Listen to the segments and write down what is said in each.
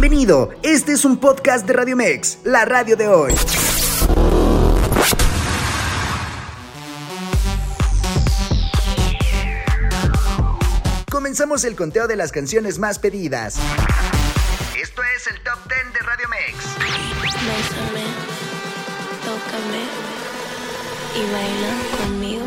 Bienvenido, este es un podcast de Radio Mex, la radio de hoy. Comenzamos el conteo de las canciones más pedidas. Esto es el Top 10 de Radio Mex. Bésame, tócame y baila conmigo.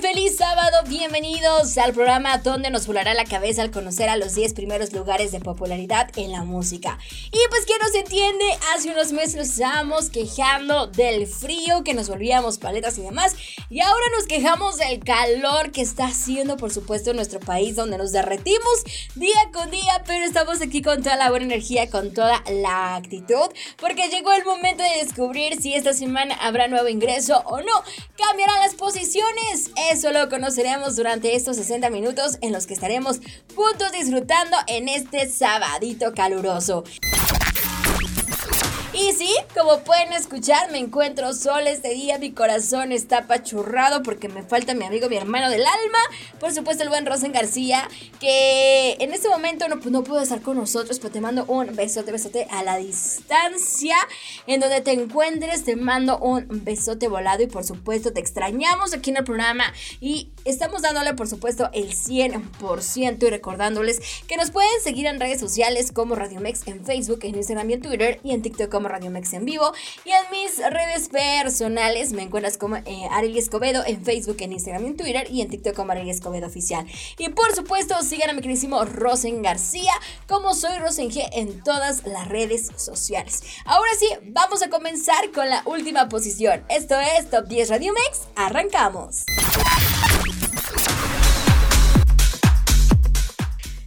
Feliz sábado, bienvenidos al programa donde nos volará la cabeza al conocer a los 10 primeros lugares de popularidad en la música. Y pues que nos entiende, hace unos meses nos estábamos quejando del frío, que nos volvíamos paletas y demás, y ahora nos quejamos del calor que está haciendo por supuesto en nuestro país donde nos derretimos día con día, pero estamos aquí con toda la buena energía, con toda la actitud, porque llegó el momento de descubrir si esta semana habrá nuevo ingreso o no. Cambiarán las posiciones. Eso Solo conoceremos durante estos 60 minutos en los que estaremos juntos disfrutando en este sabadito caluroso. Y sí, como pueden escuchar, me encuentro sola este día. Mi corazón está apachurrado porque me falta mi amigo, mi hermano del alma. Por supuesto, el buen Rosen García, que en este momento no, no pudo estar con nosotros, pero te mando un besote, besote a la distancia. En donde te encuentres, te mando un besote volado y por supuesto te extrañamos aquí en el programa. Y estamos dándole, por supuesto, el 100% y recordándoles que nos pueden seguir en redes sociales como Radio Mex en Facebook, en Instagram y en Twitter y en TikTok Radio Mex en vivo. Y en mis redes personales me encuentras como eh, Escobedo en Facebook, en Instagram en Twitter. Y en TikTok como Ariel Escobedo Oficial. Y por supuesto, sigan a mi queridísimo Rosen García, como soy Rosen G en todas las redes sociales. Ahora sí, vamos a comenzar con la última posición. Esto es Top 10 Radio Mex. Arrancamos.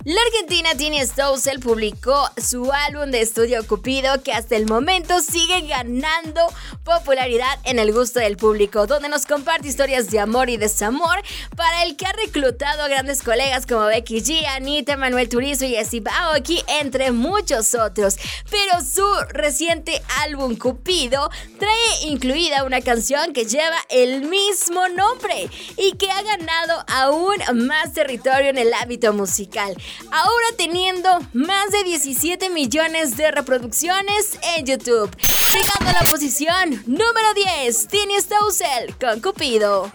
La argentina Tini Stossel publicó su álbum de estudio Cupido que hasta el momento sigue ganando popularidad en el gusto del público, donde nos comparte historias de amor y desamor para el que ha reclutado a grandes colegas como Becky G, Anita, Manuel Turizo y Jessy Baoki, entre muchos otros. Pero su reciente álbum Cupido trae incluida una canción que lleva el mismo nombre y que ha ganado aún más territorio en el ámbito musical ahora teniendo más de 17 millones de reproducciones en YouTube. Llegando a la posición número 10, Tini Stossel con Cupido.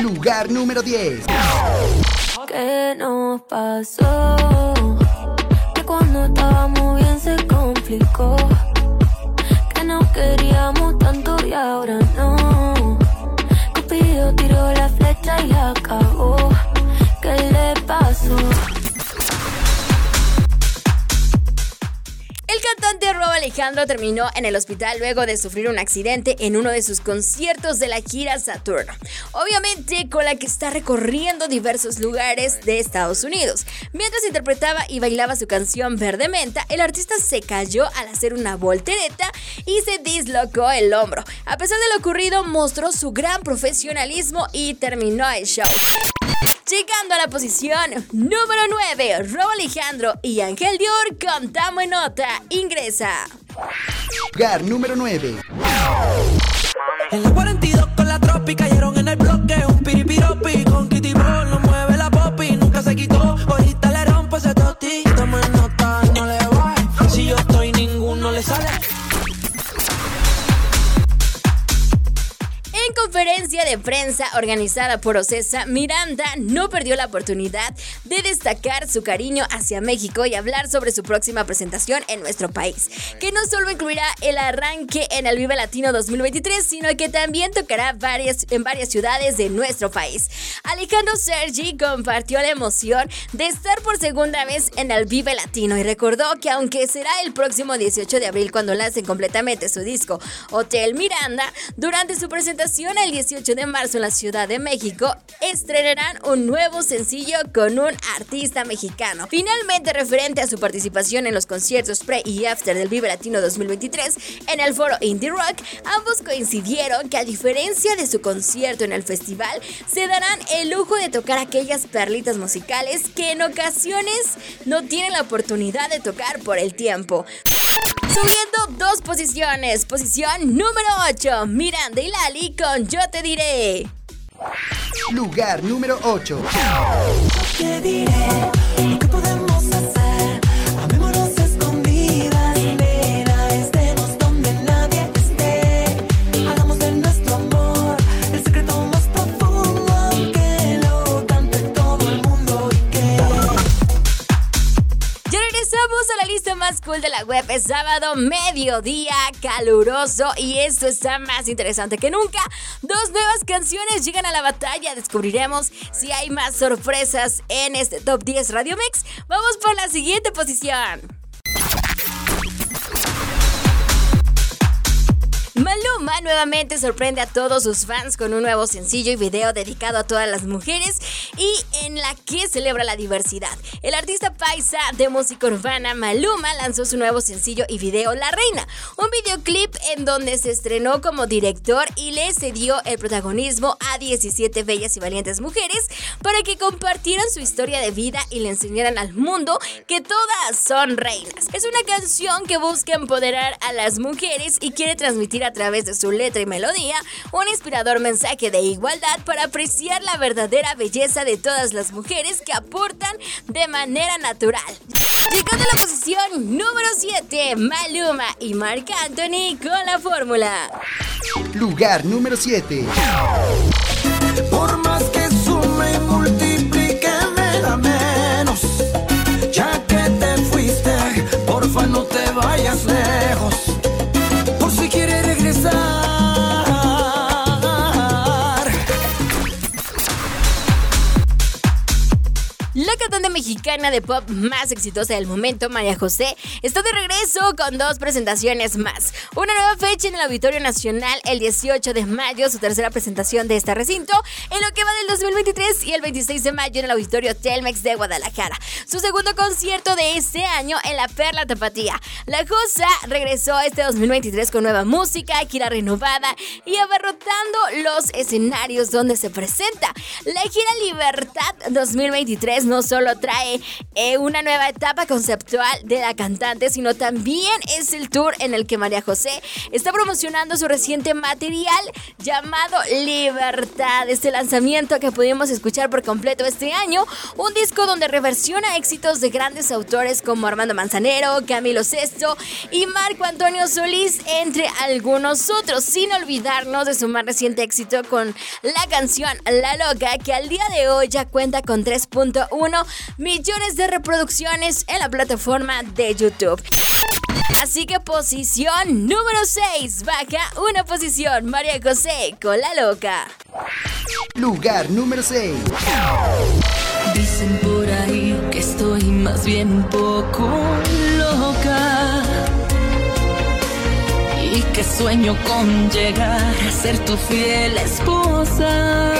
Lugar número 10. ¿Qué nos pasó? Que cuando estábamos bien se complicó. Alejandro terminó en el hospital luego de sufrir un accidente en uno de sus conciertos de la gira Saturno. Obviamente con la que está recorriendo diversos lugares de Estados Unidos. Mientras interpretaba y bailaba su canción Verde Menta, el artista se cayó al hacer una voltereta y se dislocó el hombro. A pesar de lo ocurrido, mostró su gran profesionalismo y terminó el show. Llegando a la posición número 9, Rob Alejandro y Ángel Dior con Tamo en Nota. Ingresa. Lugar número 9. En la 42 con la tropi cayeron en el bloque. Un piripiropi conferencia de prensa organizada por Ocesa, Miranda no perdió la oportunidad de destacar su cariño hacia México y hablar sobre su próxima presentación en nuestro país, que no solo incluirá el arranque en el Vive Latino 2023, sino que también tocará varias, en varias ciudades de nuestro país. Alejandro Sergi compartió la emoción de estar por segunda vez en el Vive Latino y recordó que aunque será el próximo 18 de abril cuando lancen completamente su disco Hotel Miranda, durante su presentación el 18 de marzo en la Ciudad de México, estrenarán un nuevo sencillo con un artista mexicano. Finalmente, referente a su participación en los conciertos pre y after del Vive Latino 2023 en el foro Indie Rock, ambos coincidieron que a diferencia de su concierto en el festival, se darán el lujo de tocar aquellas perlitas musicales que en ocasiones no tienen la oportunidad de tocar por el tiempo. Subiendo dos posiciones. Posición número 8. Miranda y Lali con Yo te diré. Lugar número 8. te diré de la web. Es sábado, mediodía, caluroso y esto está más interesante que nunca. Dos nuevas canciones llegan a la batalla. Descubriremos si hay más sorpresas en este top 10 Radio Mix. Vamos por la siguiente posición. Maluma nuevamente sorprende a todos sus fans con un nuevo sencillo y video dedicado a todas las mujeres y en la que celebra la diversidad. El artista paisa de música urbana Maluma lanzó su nuevo sencillo y video La Reina, un videoclip en donde se estrenó como director y le cedió el protagonismo a 17 bellas y valientes mujeres para que compartieran su historia de vida y le enseñaran al mundo que todas son reinas. Es una canción que busca empoderar a las mujeres y quiere transmitir a través de su letra y melodía un inspirador mensaje de igualdad para apreciar la verdadera belleza de todas las mujeres que aportan de manera natural. Llegando a la posición número 7, Maluma y Marc Anthony con la fórmula. Lugar número 7. Por más que sume y mexicana de pop más exitosa del momento, María José, está de regreso con dos presentaciones más. Una nueva fecha en el Auditorio Nacional el 18 de mayo, su tercera presentación de este recinto, en lo que va del 2023 y el 26 de mayo en el Auditorio Telmex de Guadalajara. Su segundo concierto de este año en la Perla Tapatía. La Josa regresó este 2023 con nueva música, gira renovada y abarrotando los escenarios donde se presenta. La gira Libertad 2023 no solo trae eh, una nueva etapa conceptual de la cantante, sino también es el tour en el que María José está promocionando su reciente material llamado Libertad. Este lanzamiento que pudimos escuchar por completo este año, un disco donde reversiona éxitos de grandes autores como Armando Manzanero, Camilo Sesto y Marco Antonio Solís, entre algunos otros, sin olvidarnos de su más reciente éxito con la canción La Loca, que al día de hoy ya cuenta con 3.1 millones de reproducciones en la plataforma de YouTube. Así que posición número 6, baja una posición, María José con la loca. Lugar número 6. Dicen por ahí que estoy más bien un poco loca. Y que sueño con llegar a ser tu fiel esposa.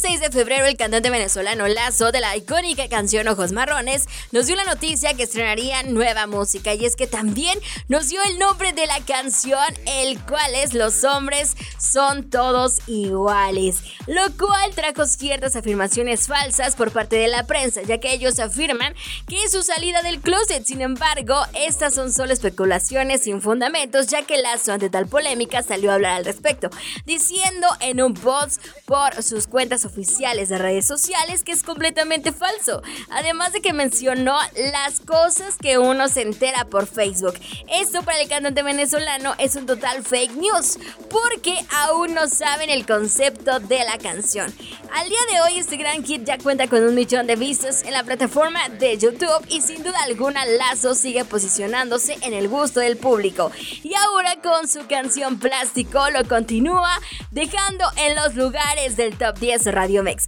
6 de febrero, el cantante venezolano Lazo de la icónica canción Ojos Marrones nos dio la noticia que estrenaría nueva música y es que también nos dio el nombre de la canción, el cual es Los hombres son todos iguales, lo cual trajo ciertas afirmaciones falsas por parte de la prensa, ya que ellos afirman que su salida del closet. Sin embargo, estas son solo especulaciones sin fundamentos, ya que Lazo ante tal polémica salió a hablar al respecto, diciendo en un post por sus cuentas oficiales de redes sociales que es completamente falso. Además de que mencionó las cosas que uno se entera por Facebook. Esto para el cantante venezolano es un total fake news porque aún no saben el concepto de la canción. Al día de hoy este gran hit ya cuenta con un millón de vistas en la plataforma de YouTube y sin duda alguna Lazo sigue posicionándose en el gusto del público. Y ahora con su canción Plástico lo continúa dejando en los lugares del top 10 Radio Mex.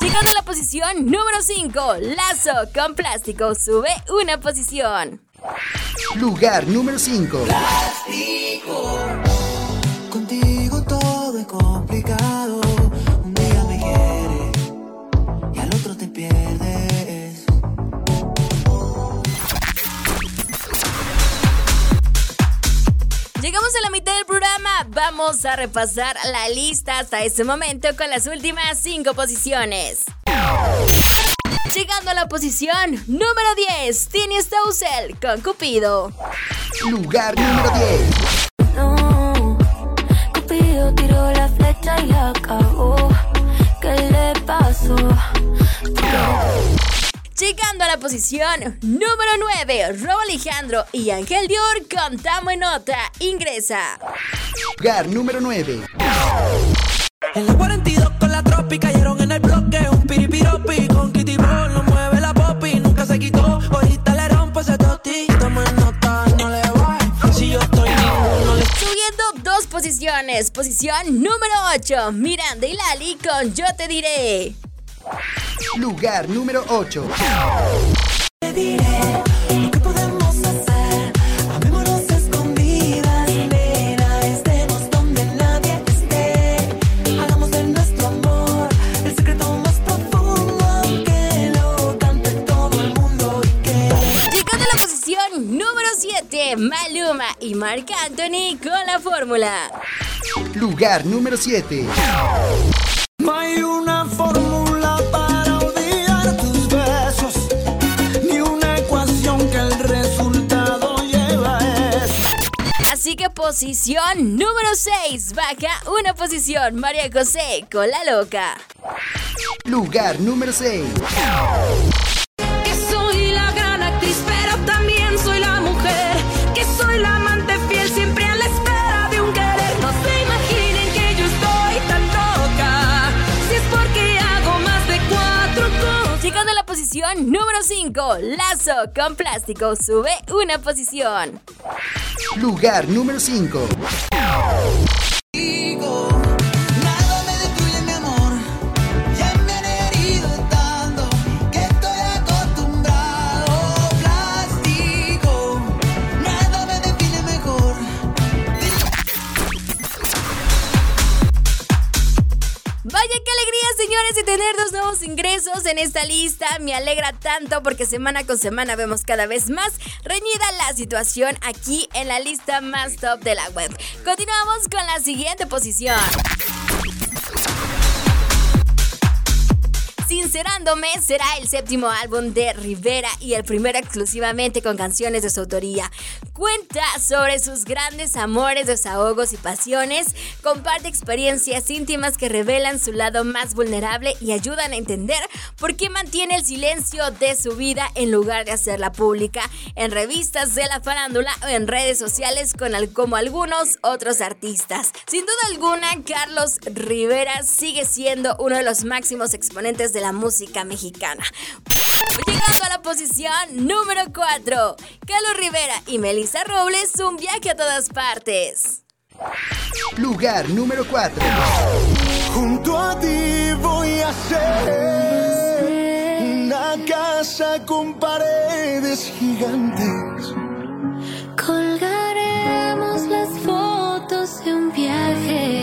Llegando a la posición número 5, Lazo con plástico sube una posición. Lugar número 5. Contigo Vamos a repasar la lista hasta este momento con las últimas 5 posiciones. Llegando a la posición número 10, Tini Stousel con Cupido. Lugar número 10. No, Cupido No tiró la flecha y la cagó. ¿Qué le pasó? Llegando a la posición número 9, Robo Alejandro y Ángel Dior con Tamo en Nota. Ingresa. Lugar número 9. En la 42 con la tropi cayeron en el bloque. Un piripiropi con Kitty Ball. No mueve la popi, nunca se quitó. Ahorita le rompo ese toti. Toma nota, no le va. Si yo estoy ninguno le Subiendo dos posiciones. Posición número 8, Miranda y Lali con Yo te diré. Lugar número 8. Te diré lo que podemos hacer. Amémonos escondidas. Nena, estemos donde nadie esté. Hagamos de nuestro amor el secreto más profundo. Que lo cante todo el mundo y que. Llegando a la posición número 7, Maluma y Marc Anthony con la fórmula. Lugar número 7. Posición número 6, baja una posición, María José con la loca. Lugar número 6. Que soy la gran actriz, pero también soy la mujer. Que soy la amante fiel, siempre a la espera de un querer. No se imaginen que yo estoy tan loca. Si es porque hago más de cuatro cosas. Llegando a la posición número 5, Lazo con plástico, sube una posición. Lugar número 5. De tener dos nuevos ingresos en esta lista. Me alegra tanto porque semana con semana vemos cada vez más reñida la situación aquí en la lista más top de la web. Continuamos con la siguiente posición. Sincerándome será el séptimo álbum de Rivera y el primero exclusivamente con canciones de su autoría. Cuenta sobre sus grandes amores, desahogos y pasiones, comparte experiencias íntimas que revelan su lado más vulnerable y ayudan a entender por qué mantiene el silencio de su vida en lugar de hacerla pública en revistas de la farándula o en redes sociales con al- como algunos otros artistas. Sin duda alguna, Carlos Rivera sigue siendo uno de los máximos exponentes de la música mexicana. Llegando a la posición número 4, Carlos Rivera y Melissa Robles, un viaje a todas partes. Lugar número 4. Junto a ti voy a hacer una casa con paredes gigantes. Colgaremos las fotos de un viaje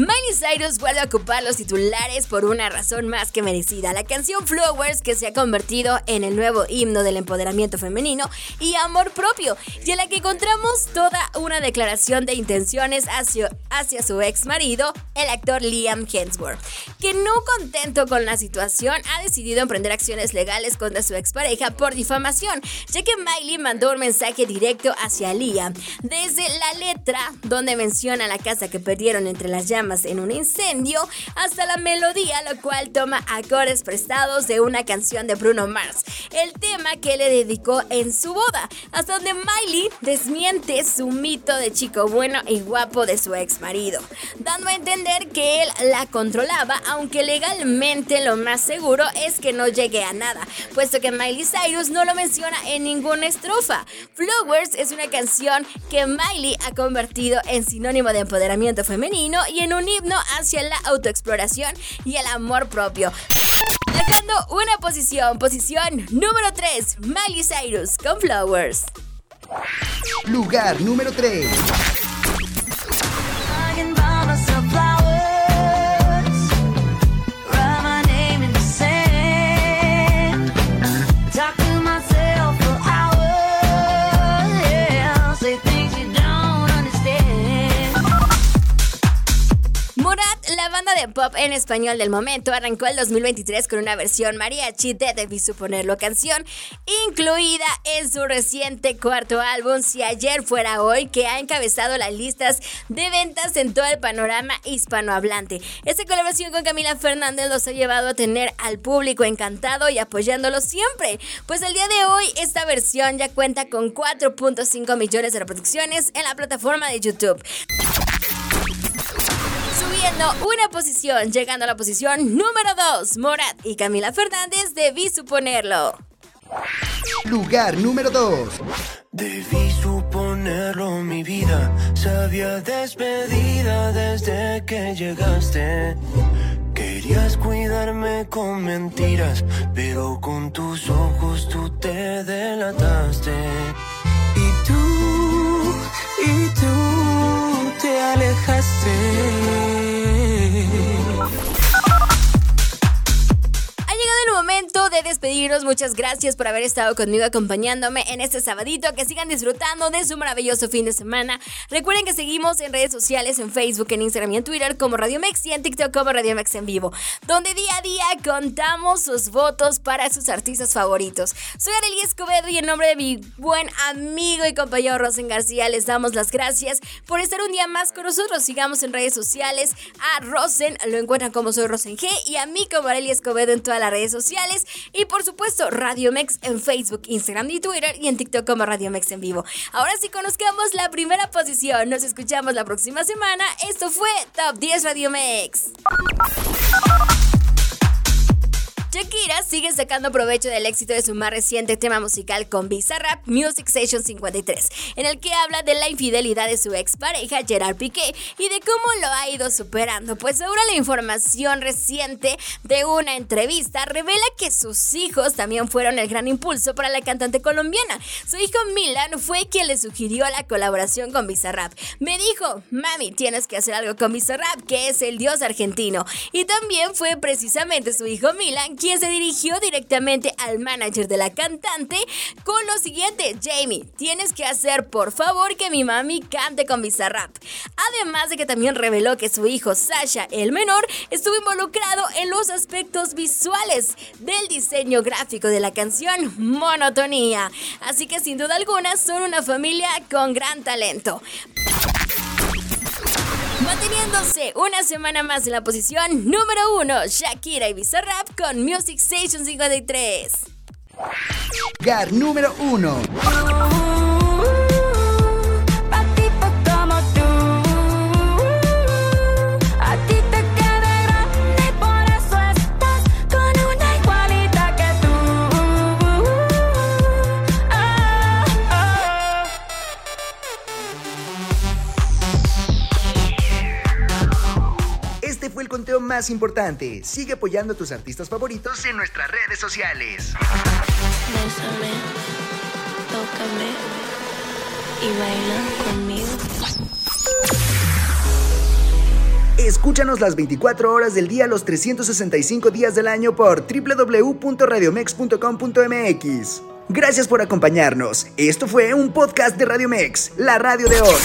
Miley Cyrus vuelve a ocupar los titulares por una razón más que merecida. La canción Flowers, que se ha convertido en el nuevo himno del empoderamiento femenino y amor propio, y en la que encontramos toda una declaración de intenciones hacia, hacia su ex marido, el actor Liam Hemsworth, que no contento con la situación ha decidido emprender acciones legales contra su expareja por difamación, ya que Miley mandó un mensaje directo hacia Liam, desde la letra donde menciona la casa que perdieron entre las llamas en un incendio, hasta la melodía, lo cual toma acordes prestados de una canción de Bruno Mars, el tema que le dedicó en su boda, hasta donde Miley desmiente su mito de chico bueno y guapo de su ex marido, dando a entender que él la controlaba, aunque legalmente lo más seguro es que no llegue a nada, puesto que Miley Cyrus no lo menciona en ninguna estrofa. Flowers es una canción que Miley ha convertido en sinónimo de empoderamiento femenino y en un himno hacia la autoexploración y el amor propio. Dejando una posición, posición número 3, Miley Cyrus con Flowers. Lugar número 3. Pop en español del momento. Arrancó el 2023 con una versión mariachi de Debí Suponerlo canción, incluida en su reciente cuarto álbum Si Ayer Fuera Hoy, que ha encabezado las listas de ventas en todo el panorama hispanohablante. Esta colaboración con Camila Fernández los ha llevado a tener al público encantado y apoyándolo siempre, pues el día de hoy esta versión ya cuenta con 4.5 millones de reproducciones en la plataforma de YouTube subiendo una posición, llegando a la posición número 2. Morat y Camila Fernández, debí suponerlo. Lugar número 2. Debí suponerlo, mi vida se había despedida desde que llegaste. Querías cuidarme con mentiras, pero con tus ojos tú te delataste. Despedirnos. Muchas gracias por haber estado conmigo acompañándome en este sabadito. Que sigan disfrutando de su maravilloso fin de semana. Recuerden que seguimos en redes sociales, en Facebook, en Instagram y en Twitter como Radio Mex y en TikTok como Radio Mex en vivo, donde día a día contamos sus votos para sus artistas favoritos. Soy Arely Escobedo y en nombre de mi buen amigo y compañero Rosen García les damos las gracias por estar un día más con nosotros. Sigamos en redes sociales. A Rosen lo encuentran como soy Rosen G y a mí como Arely Escobedo en todas las redes sociales y por supuesto Radio Mex en Facebook, Instagram y Twitter y en TikTok como Radio Mex en vivo. Ahora sí conozcamos la primera posición. Nos escuchamos la próxima semana. Esto fue Top 10 Radio Mex. Shakira sigue sacando provecho del éxito de su más reciente tema musical con Bizarrap Music Station 53, en el que habla de la infidelidad de su expareja Gerard Piqué y de cómo lo ha ido superando. Pues ahora la información reciente de una entrevista revela que sus hijos también fueron el gran impulso para la cantante colombiana. Su hijo Milan fue quien le sugirió la colaboración con Bizarrap. Me dijo, mami, tienes que hacer algo con Bizarrap, que es el dios argentino. Y también fue precisamente su hijo Milan quien se dirigió directamente al manager de la cantante con lo siguiente, Jamie, tienes que hacer por favor que mi mami cante con Bizarrap. Además de que también reveló que su hijo Sasha, el menor, estuvo involucrado en los aspectos visuales del diseño gráfico de la canción Monotonía. Así que sin duda alguna son una familia con gran talento. Manteniéndose una semana más en la posición número uno, Shakira y Bizarrap con Music Station 53. Gar número uno. Conteo más importante. Sigue apoyando a tus artistas favoritos en nuestras redes sociales. Bésame, tócame y baila conmigo. Escúchanos las 24 horas del día, los 365 días del año por www.radiomex.com.mx. Gracias por acompañarnos. Esto fue un podcast de Radio Mex, la radio de hoy.